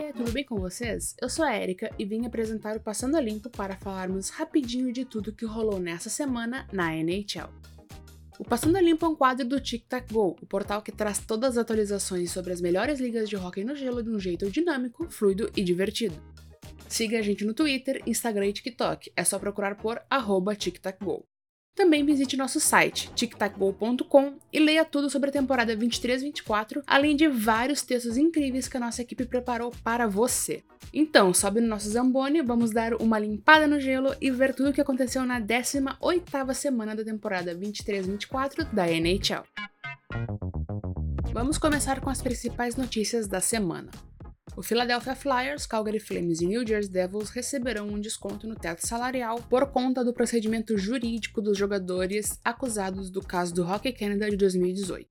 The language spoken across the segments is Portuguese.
Oiê, tudo bem com vocês? Eu sou a Erika e vim apresentar o Passando a Limpo para falarmos rapidinho de tudo que rolou nessa semana na NHL. O Passando a Limpo é um quadro do Tic Tac Go, o portal que traz todas as atualizações sobre as melhores ligas de hockey no gelo de um jeito dinâmico, fluido e divertido. Siga a gente no Twitter, Instagram e TikTok, é só procurar por arroba TicTacGo. Também visite nosso site, tictacgo.com, e leia tudo sobre a temporada 23-24, além de vários textos incríveis que a nossa equipe preparou para você. Então, sobe no nosso Zamboni, vamos dar uma limpada no gelo e ver tudo o que aconteceu na 18ª semana da temporada 23-24 da NHL. Vamos começar com as principais notícias da semana. O Philadelphia Flyers, Calgary Flames e New Jersey Devils receberão um desconto no teto salarial por conta do procedimento jurídico dos jogadores acusados do caso do Hockey Canada de 2018.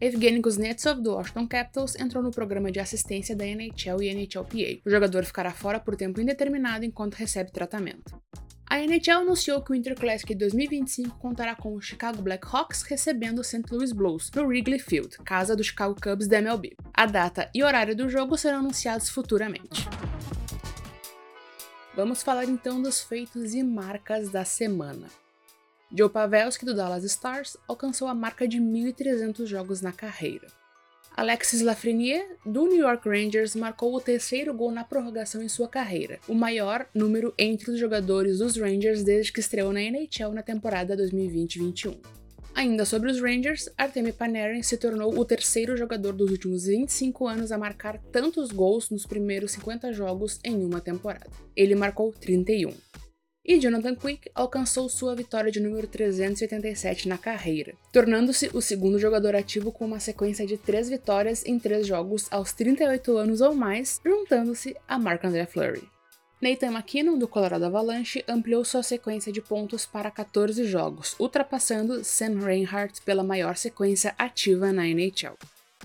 Evgeny Kuznetsov, do Washington Capitals, entrou no programa de assistência da NHL e NHLPA. O jogador ficará fora por tempo indeterminado enquanto recebe tratamento. A NHL anunciou que o Winter Classic 2025 contará com o Chicago Blackhawks recebendo o St. Louis Blues no Wrigley Field, casa do Chicago Cubs da MLB. A data e horário do jogo serão anunciados futuramente. Vamos falar então dos feitos e marcas da semana. Joe Pavelski, do Dallas Stars, alcançou a marca de 1.300 jogos na carreira. Alexis Lafreniere, do New York Rangers, marcou o terceiro gol na prorrogação em sua carreira, o maior número entre os jogadores dos Rangers desde que estreou na NHL na temporada 2020-21. Ainda sobre os Rangers, Artemi Panarin se tornou o terceiro jogador dos últimos 25 anos a marcar tantos gols nos primeiros 50 jogos em uma temporada. Ele marcou 31 e Jonathan Quick alcançou sua vitória de número 387 na carreira, tornando-se o segundo jogador ativo com uma sequência de três vitórias em três jogos aos 38 anos ou mais, juntando-se a Marc-André Fleury. Nathan McKinnon, do Colorado Avalanche, ampliou sua sequência de pontos para 14 jogos, ultrapassando Sam Reinhart pela maior sequência ativa na NHL.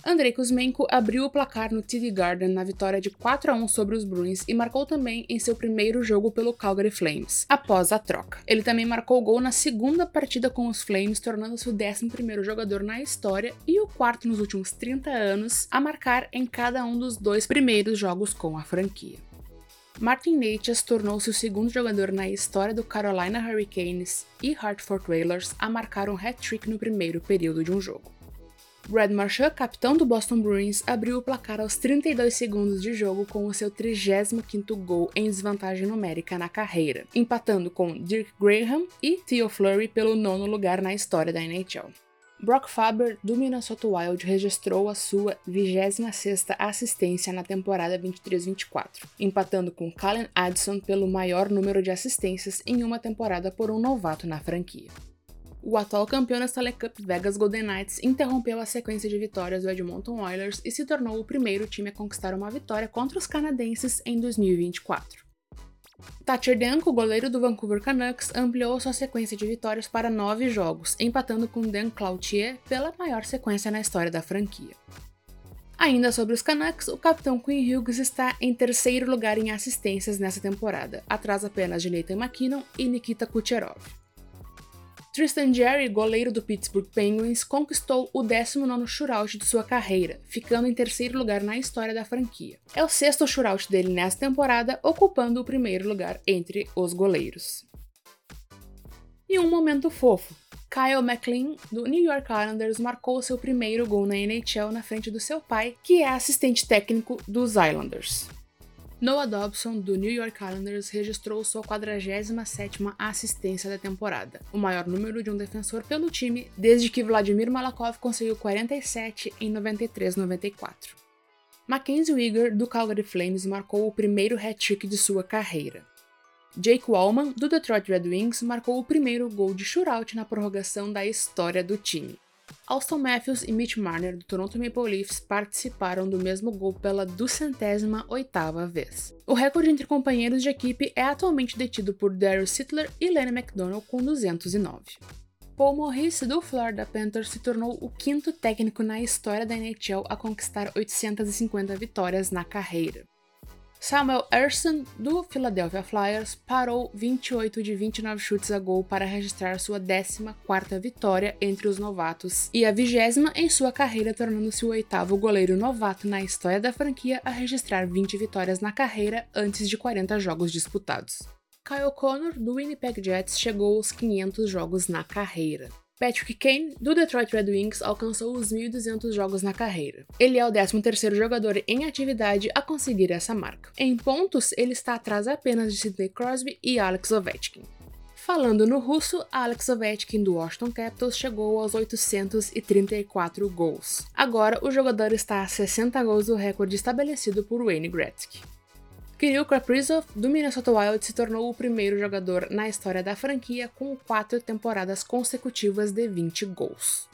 Andrei Kuzmenko abriu o placar no TD Garden na vitória de 4 a 1 sobre os Bruins e marcou também em seu primeiro jogo pelo Calgary Flames, após a troca. Ele também marcou gol na segunda partida com os Flames, tornando-se o 11º jogador na história e o quarto nos últimos 30 anos a marcar em cada um dos dois primeiros jogos com a franquia. Martin Necas tornou-se o segundo jogador na história do Carolina Hurricanes e Hartford Whalers a marcar um hat-trick no primeiro período de um jogo. Brad Marchand, capitão do Boston Bruins, abriu o placar aos 32 segundos de jogo com o seu 35º gol em desvantagem numérica na carreira, empatando com Dirk Graham e Theo Fleury pelo nono lugar na história da NHL. Brock Faber, do Minnesota Wild, registrou a sua 26ª assistência na temporada 23-24, empatando com Callan Addison pelo maior número de assistências em uma temporada por um novato na franquia. O atual campeão da Stanley Cup Vegas Golden Knights interrompeu a sequência de vitórias do Edmonton Oilers e se tornou o primeiro time a conquistar uma vitória contra os canadenses em 2024. Thatcher Danko, goleiro do Vancouver Canucks, ampliou sua sequência de vitórias para nove jogos, empatando com Dan Cloutier pela maior sequência na história da franquia. Ainda sobre os Canucks, o capitão Quinn Hughes está em terceiro lugar em assistências nessa temporada, atrás apenas de Nathan McKinnon e Nikita Kucherov. Tristan Jerry, goleiro do Pittsburgh Penguins, conquistou o 19º shootout de sua carreira, ficando em terceiro lugar na história da franquia. É o sexto shootout dele nessa temporada, ocupando o primeiro lugar entre os goleiros. E um momento fofo. Kyle McLean, do New York Islanders, marcou seu primeiro gol na NHL na frente do seu pai, que é assistente técnico dos Islanders. Noah Dobson, do New York Islanders, registrou sua 47ª assistência da temporada, o maior número de um defensor pelo time desde que Vladimir Malakov conseguiu 47 em 93-94. Mackenzie Weegar, do Calgary Flames, marcou o primeiro hat-trick de sua carreira. Jake Wallman, do Detroit Red Wings, marcou o primeiro gol de shootout na prorrogação da história do time. Austin Matthews e Mitch Marner do Toronto Maple Leafs participaram do mesmo gol pela duzentésima oitava vez. O recorde entre companheiros de equipe é atualmente detido por Daryl Sittler e Lenny McDonald com 209. Paul Morris, do Florida Panthers, se tornou o quinto técnico na história da NHL a conquistar 850 vitórias na carreira. Samuel Erson, do Philadelphia Flyers, parou 28 de 29 chutes a gol para registrar sua 14ª vitória entre os novatos e a vigésima em sua carreira, tornando-se o oitavo goleiro novato na história da franquia a registrar 20 vitórias na carreira antes de 40 jogos disputados. Kyle Connor, do Winnipeg Jets, chegou aos 500 jogos na carreira. Patrick Kane, do Detroit Red Wings, alcançou os 1.200 jogos na carreira. Ele é o 13º jogador em atividade a conseguir essa marca. Em pontos, ele está atrás apenas de Sidney Crosby e Alex Ovechkin. Falando no russo, Alex Ovechkin do Washington Capitals chegou aos 834 gols. Agora, o jogador está a 60 gols do recorde estabelecido por Wayne Gretzky. Kirill Kaprizov, do Minnesota Wild, se tornou o primeiro jogador na história da franquia com quatro temporadas consecutivas de 20 gols.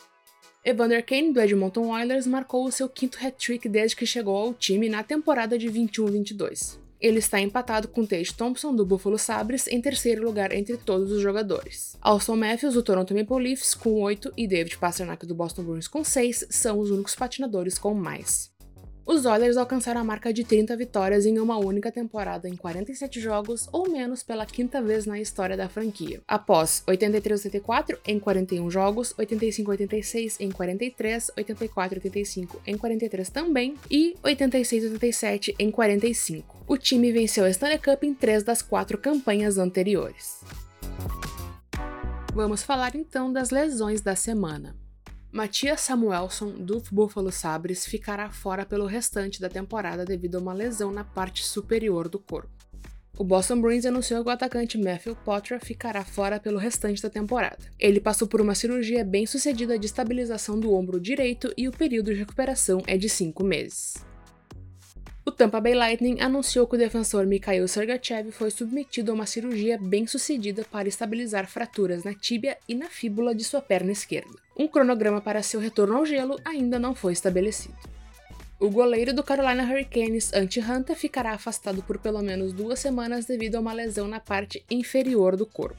Evander Kane, do Edmonton Oilers, marcou o seu quinto hat-trick desde que chegou ao time na temporada de 21-22. Ele está empatado com Tage Thompson, do Buffalo Sabres, em terceiro lugar entre todos os jogadores. Austin Matthews, do Toronto Maple Leafs, com 8, e David Pastrnak, do Boston Bruins, com 6, são os únicos patinadores com mais. Os Oilers alcançaram a marca de 30 vitórias em uma única temporada em 47 jogos, ou menos pela quinta vez na história da franquia. Após 83-84 em 41 jogos, 85-86 em 43, 84-85 em 43 também e 86-87 em 45. O time venceu a Stanley Cup em três das quatro campanhas anteriores. Vamos falar então das lesões da semana. Matias Samuelson, do Buffalo Sabres, ficará fora pelo restante da temporada devido a uma lesão na parte superior do corpo. O Boston Bruins anunciou que o atacante Matthew Potter ficará fora pelo restante da temporada. Ele passou por uma cirurgia bem sucedida de estabilização do ombro direito e o período de recuperação é de 5 meses. O Tampa Bay Lightning anunciou que o defensor Mikhail Sergachev foi submetido a uma cirurgia bem-sucedida para estabilizar fraturas na tíbia e na fíbula de sua perna esquerda. Um cronograma para seu retorno ao gelo ainda não foi estabelecido. O goleiro do Carolina Hurricanes, Ant Hunter, ficará afastado por pelo menos duas semanas devido a uma lesão na parte inferior do corpo.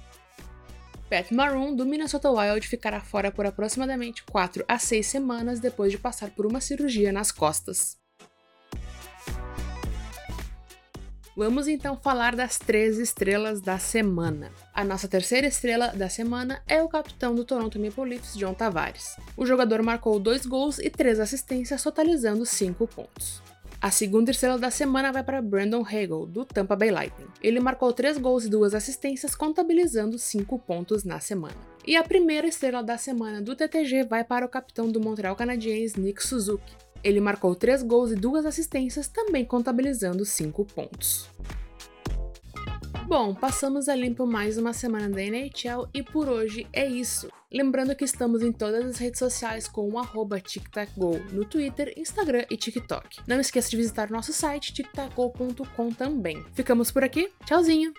Pat Maroon, do Minnesota Wild, ficará fora por aproximadamente 4 a 6 semanas depois de passar por uma cirurgia nas costas. Vamos então falar das três estrelas da semana. A nossa terceira estrela da semana é o capitão do Toronto Maple Leafs, John Tavares. O jogador marcou dois gols e três assistências, totalizando cinco pontos. A segunda estrela da semana vai para Brandon Hagel, do Tampa Bay Lightning. Ele marcou três gols e duas assistências, contabilizando cinco pontos na semana. E a primeira estrela da semana do TTG vai para o capitão do Montreal Canadiens, Nick Suzuki. Ele marcou 3 gols e 2 assistências, também contabilizando 5 pontos. Bom, passamos a limpo mais uma semana da NHL e por hoje é isso. Lembrando que estamos em todas as redes sociais com o arroba TicTacGo no Twitter, Instagram e TikTok. Não esqueça de visitar nosso site tictacgo.com também. Ficamos por aqui, tchauzinho!